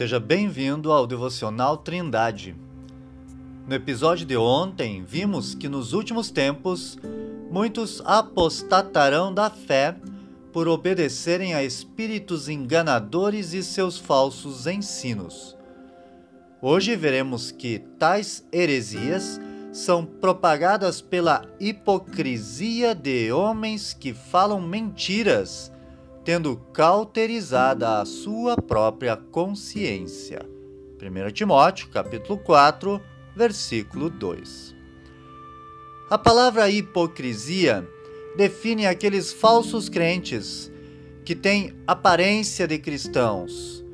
Seja bem-vindo ao Devocional Trindade. No episódio de ontem, vimos que nos últimos tempos muitos apostatarão da fé por obedecerem a espíritos enganadores e seus falsos ensinos. Hoje veremos que tais heresias são propagadas pela hipocrisia de homens que falam mentiras tendo cauterizada a sua própria consciência. 1 Timóteo, capítulo 4, versículo 2. A palavra hipocrisia define aqueles falsos crentes que têm aparência de cristãos,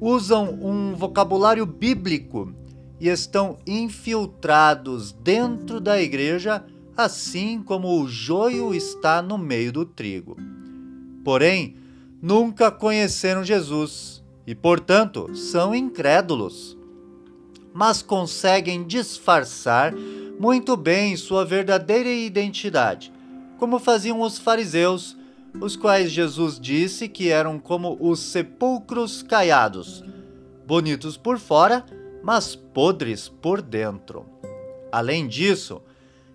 usam um vocabulário bíblico e estão infiltrados dentro da igreja, assim como o joio está no meio do trigo porém, nunca conheceram Jesus e, portanto, são incrédulos. Mas conseguem disfarçar muito bem sua verdadeira identidade, como faziam os fariseus, os quais Jesus disse que eram como os sepulcros caiados, bonitos por fora, mas podres por dentro. Além disso,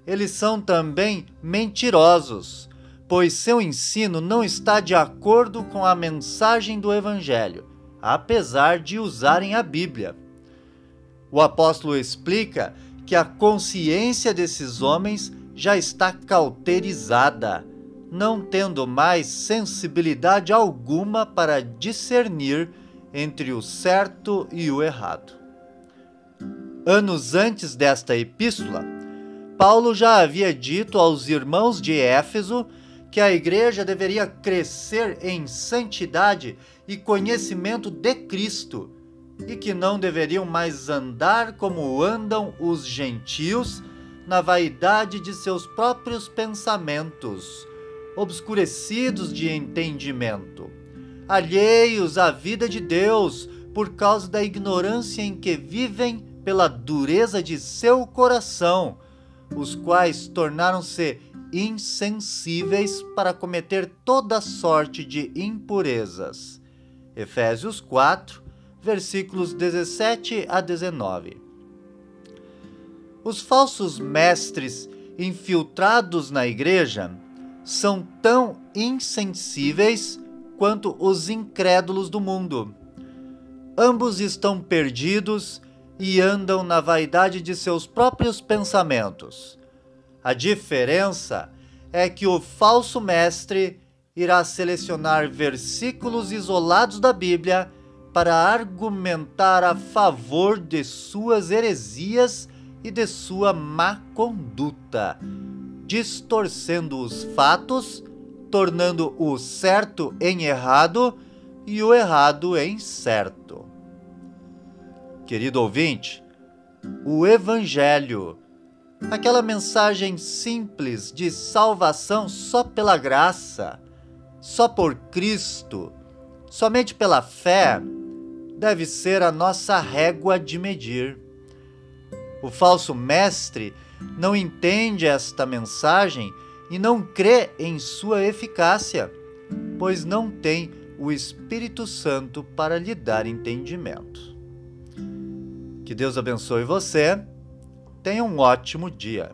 eles são também mentirosos pois seu ensino não está de acordo com a mensagem do Evangelho, apesar de usarem a Bíblia. O apóstolo explica que a consciência desses homens já está cauterizada, não tendo mais sensibilidade alguma para discernir entre o certo e o errado. Anos antes desta epístola, Paulo já havia dito aos irmãos de Éfeso que a igreja deveria crescer em santidade e conhecimento de Cristo, e que não deveriam mais andar como andam os gentios na vaidade de seus próprios pensamentos, obscurecidos de entendimento, alheios à vida de Deus por causa da ignorância em que vivem pela dureza de seu coração, os quais tornaram-se insensíveis para cometer toda sorte de impurezas. Efésios 4, versículos 17 a 19. Os falsos mestres infiltrados na igreja são tão insensíveis quanto os incrédulos do mundo. Ambos estão perdidos e andam na vaidade de seus próprios pensamentos a diferença é que o falso mestre irá selecionar versículos isolados da Bíblia para argumentar a favor de suas heresias e de sua má conduta, distorcendo os fatos, tornando o certo em errado e o errado em certo. Querido ouvinte, o Evangelho aquela mensagem simples de salvação só pela graça, só por Cristo, somente pela fé, deve ser a nossa régua de medir. O falso mestre não entende esta mensagem e não crê em sua eficácia, pois não tem o Espírito Santo para lhe dar entendimento. Que Deus abençoe você Tenha um ótimo dia.